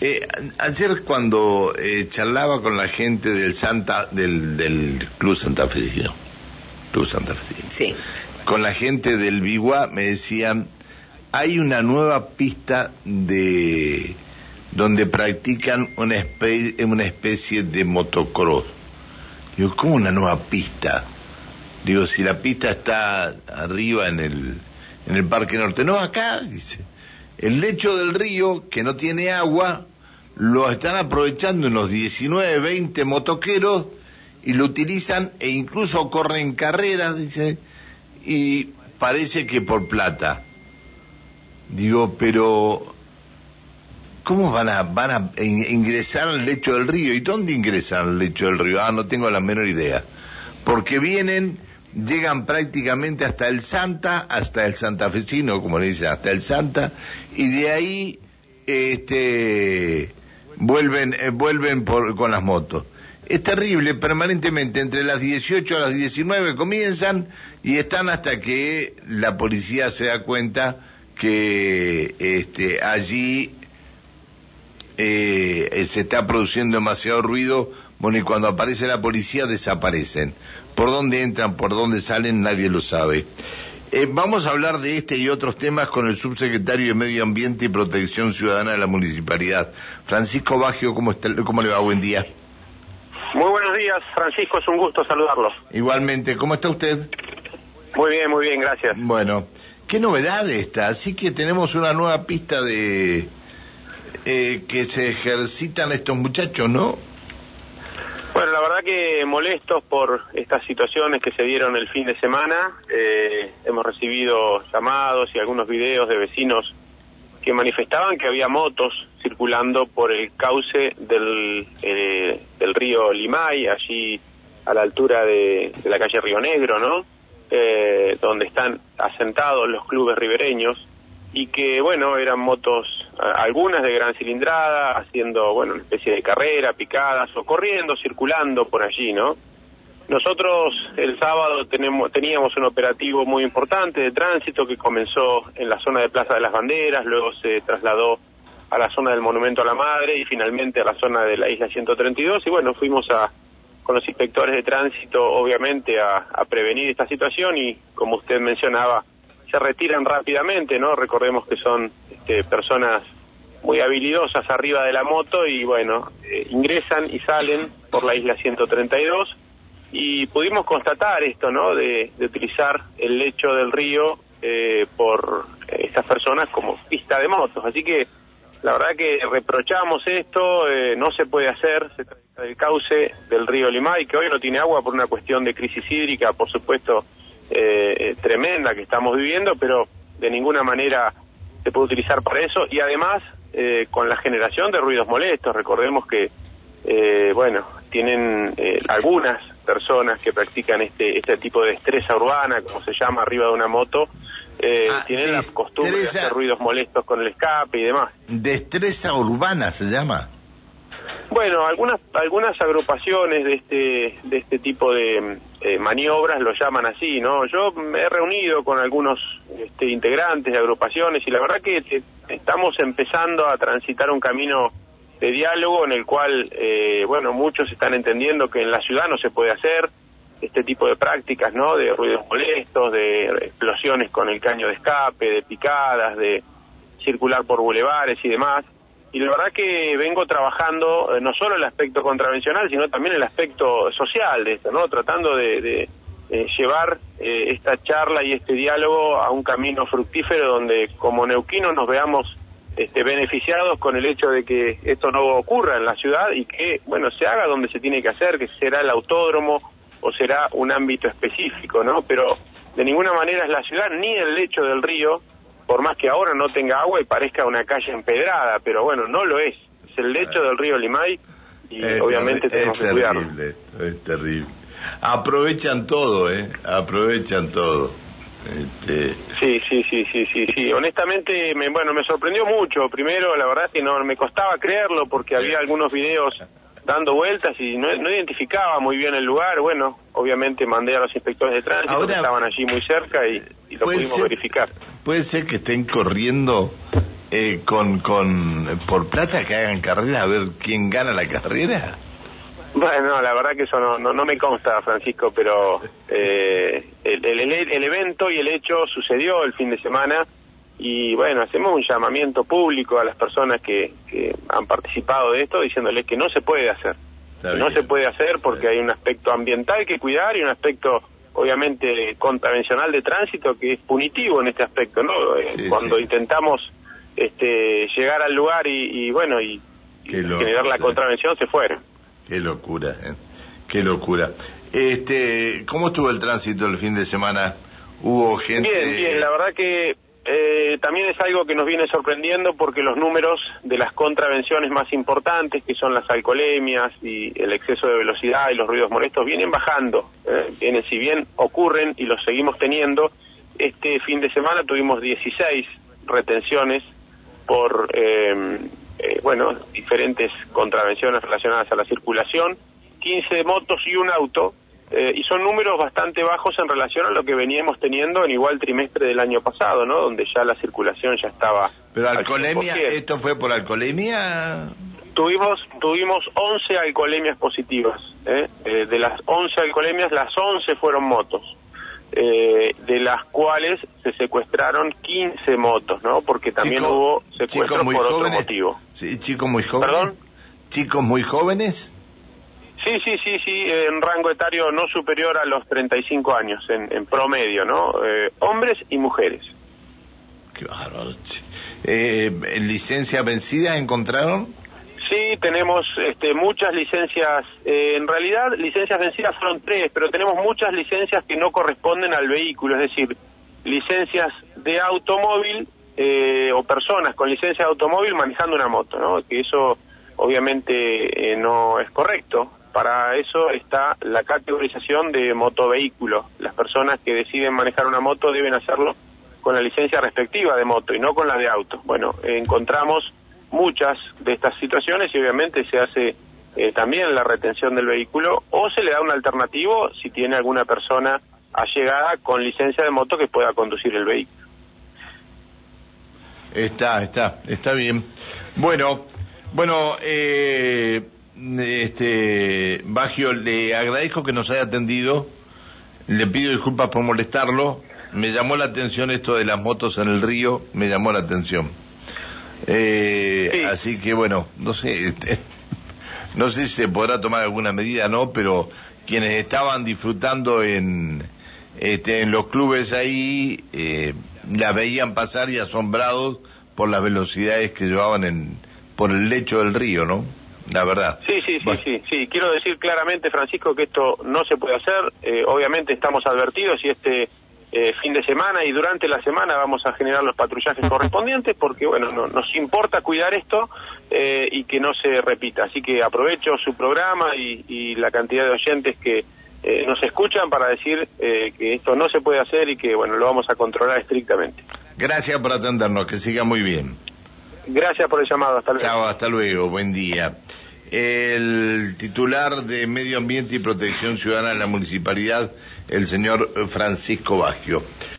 Eh, ayer cuando eh, charlaba con la gente del Santa del, del Club Santa Fe, Club Santa Fe, Sí. con la gente del Biguá me decían hay una nueva pista de donde practican una especie, una especie de motocross. Digo, ¿cómo una nueva pista? Digo, si la pista está arriba en el, en el Parque Norte. No, acá, dice. El lecho del río, que no tiene agua, lo están aprovechando unos 19, 20 motoqueros y lo utilizan e incluso corren carreras, dice, y parece que por plata. Digo, pero ¿cómo van a, van a in- ingresar al lecho del río? ¿Y dónde ingresan al lecho del río? Ah, no tengo la menor idea. Porque vienen, llegan prácticamente hasta el Santa, hasta el santafesino, como le dicen, hasta el Santa, y de ahí, este, vuelven, eh, vuelven por, con las motos. Es terrible, permanentemente, entre las 18 a las 19 comienzan y están hasta que la policía se da cuenta que este, allí eh, se está produciendo demasiado ruido, bueno, y cuando aparece la policía desaparecen. Por dónde entran, por dónde salen, nadie lo sabe. Eh, vamos a hablar de este y otros temas con el subsecretario de Medio Ambiente y Protección Ciudadana de la Municipalidad, Francisco Baggio, ¿cómo, está, ¿cómo le va? Buen día. Muy buenos días, Francisco, es un gusto saludarlos. Igualmente, ¿cómo está usted? Muy bien, muy bien, gracias. Bueno, qué novedad esta, así que tenemos una nueva pista de eh, que se ejercitan estos muchachos, ¿no? Bueno, la verdad que molestos por estas situaciones que se dieron el fin de semana. Eh, hemos recibido llamados y algunos videos de vecinos que manifestaban que había motos circulando por el cauce del, eh, del río Limay, allí a la altura de, de la calle Río Negro, ¿no? Eh, donde están asentados los clubes ribereños y que, bueno, eran motos, algunas de gran cilindrada, haciendo, bueno, una especie de carrera, picadas o corriendo, circulando por allí, ¿no? Nosotros el sábado tenemos, teníamos un operativo muy importante de tránsito que comenzó en la zona de Plaza de las Banderas, luego se trasladó a la zona del Monumento a la Madre y finalmente a la zona de la isla 132 y bueno, fuimos a con los inspectores de tránsito obviamente a, a prevenir esta situación y como usted mencionaba se retiran rápidamente, ¿no? Recordemos que son este, personas muy habilidosas arriba de la moto y bueno, eh, ingresan y salen por la isla 132 y pudimos constatar esto, ¿no? De, utilizar el lecho del río eh, por estas personas como pista de motos. Así que la verdad que reprochamos esto, eh, no se puede hacer, se trata del cauce del río Limay, que hoy no tiene agua por una cuestión de crisis hídrica, por supuesto, eh, tremenda que estamos viviendo, pero de ninguna manera se puede utilizar para eso y además eh, con la generación de ruidos molestos, recordemos que, eh, bueno, tienen eh, algunas personas que practican este, este tipo de destreza urbana, como se llama, arriba de una moto, eh, Ah, tienen la costumbre de hacer ruidos molestos con el escape y demás. Destreza urbana se llama. Bueno, algunas algunas agrupaciones de este de este tipo de eh, maniobras lo llaman así, ¿no? Yo me he reunido con algunos este, integrantes de agrupaciones y la verdad que eh, estamos empezando a transitar un camino de diálogo en el cual, eh, bueno, muchos están entendiendo que en la ciudad no se puede hacer este tipo de prácticas, ¿no? De ruidos molestos, de explosiones con el caño de escape, de picadas, de circular por bulevares y demás. Y la verdad que vengo trabajando eh, no solo el aspecto contravencional, sino también el aspecto social de esto, ¿no? Tratando de, de, eh, llevar eh, esta charla y este diálogo a un camino fructífero donde como neuquinos nos veamos este, beneficiados con el hecho de que esto no ocurra en la ciudad y que, bueno, se haga donde se tiene que hacer, que será el autódromo o será un ámbito específico, ¿no? Pero de ninguna manera es la ciudad ni el lecho del río, por más que ahora no tenga agua y parezca una calle empedrada, pero bueno, no lo es. Es el lecho del río Limay y Es obviamente tenemos es que cuidarlo. es terrible. Aprovechan todo, ¿eh? Aprovechan todo. Este, Sí, sí, sí, sí, sí, sí. Honestamente, me, bueno, me sorprendió mucho. Primero, la verdad es que no me costaba creerlo porque había algunos videos dando vueltas y no, no identificaba muy bien el lugar. Bueno, obviamente mandé a los inspectores de tránsito Ahora- que estaban allí muy cerca y, y lo pudimos ser- verificar. Puede ser que estén corriendo eh, con, con, por plata que hagan carrera a ver quién gana la carrera? Bueno, la verdad que eso no, no, me consta, Francisco, pero eh, el, el, el, evento y el hecho sucedió el fin de semana y bueno, hacemos un llamamiento público a las personas que, que han participado de esto diciéndoles que no se puede hacer. No se puede hacer porque hay un aspecto ambiental que cuidar y un aspecto obviamente contravencional de tránsito que es punitivo en este aspecto, ¿no? Eh, cuando intentamos este, llegar al lugar y, bueno, y, generar la contravención se fueron. Qué locura, ¿eh? qué locura. Este, ¿Cómo estuvo el tránsito el fin de semana? ¿Hubo gente...? Bien, bien, la verdad que eh, también es algo que nos viene sorprendiendo porque los números de las contravenciones más importantes, que son las alcoholemias y el exceso de velocidad y los ruidos molestos, vienen bajando. Eh, vienen, si bien ocurren y los seguimos teniendo, este fin de semana tuvimos 16 retenciones por, eh, eh, bueno, diferentes contravenciones relacionadas a la circulación, 15 motos y un auto, eh, y son números bastante bajos en relación a lo que veníamos teniendo en igual trimestre del año pasado, ¿no? Donde ya la circulación ya estaba. Pero alcoholemia, ¿esto fue por alcoholemia? Tuvimos, tuvimos 11 alcoholemias positivas. ¿eh? Eh, de las 11 alcoholemias, las 11 fueron motos. de las cuales se secuestraron 15 motos, ¿no? Porque también hubo secuestros por otro motivo. Sí, chicos muy jóvenes. ¿Perdón? ¿Chicos muy jóvenes? Sí, sí, sí, sí, en rango etario no superior a los 35 años, en, promedio, ¿no? Eh, hombres y mujeres. Qué bárbaro. Eh, ¿Licencias vencidas encontraron? Sí, tenemos este, muchas licencias, eh, en realidad licencias vencidas fueron tres, pero tenemos muchas licencias que no corresponden al vehículo, es decir, licencias de automóvil eh, o personas con licencia de automóvil manejando una moto, ¿no? Que eso obviamente no es correcto. Para eso está la categorización de motovehículo. Las personas que deciden manejar una moto deben hacerlo con la licencia respectiva de moto y no con la de auto. Bueno, encontramos muchas de estas situaciones y obviamente se hace eh, también la retención del vehículo o se le da un alternativo si tiene alguna persona allegada con licencia de moto que pueda conducir el vehículo. Está, está, está bien. Bueno, bueno, eh, este, Bagio, le agradezco que nos haya atendido. Le pido disculpas por molestarlo. Me llamó la atención esto de las motos en el río, me llamó la atención. Eh, Así que bueno, no sé, este, no sé si se podrá tomar alguna medida, no, pero quienes estaban disfrutando en, este, en los clubes ahí, eh, la veían pasar y asombrados por las velocidades que llevaban en, por el lecho del río, ¿no? la verdad. Sí, sí, sí, sí, sí. Quiero decir claramente, Francisco, que esto no se puede hacer. Eh, obviamente estamos advertidos y este eh, fin de semana y durante la semana vamos a generar los patrullajes correspondientes porque, bueno, nos importa cuidar esto eh, y que no se repita. Así que aprovecho su programa y, y la cantidad de oyentes que nos escuchan para decir que esto no se puede hacer y que, bueno, lo vamos a controlar estrictamente. Gracias por atendernos, que siga muy bien. Gracias por el llamado, hasta luego. Chao, hasta luego, buen día el titular de Medio Ambiente y Protección Ciudadana en la municipalidad, el señor Francisco Baggio.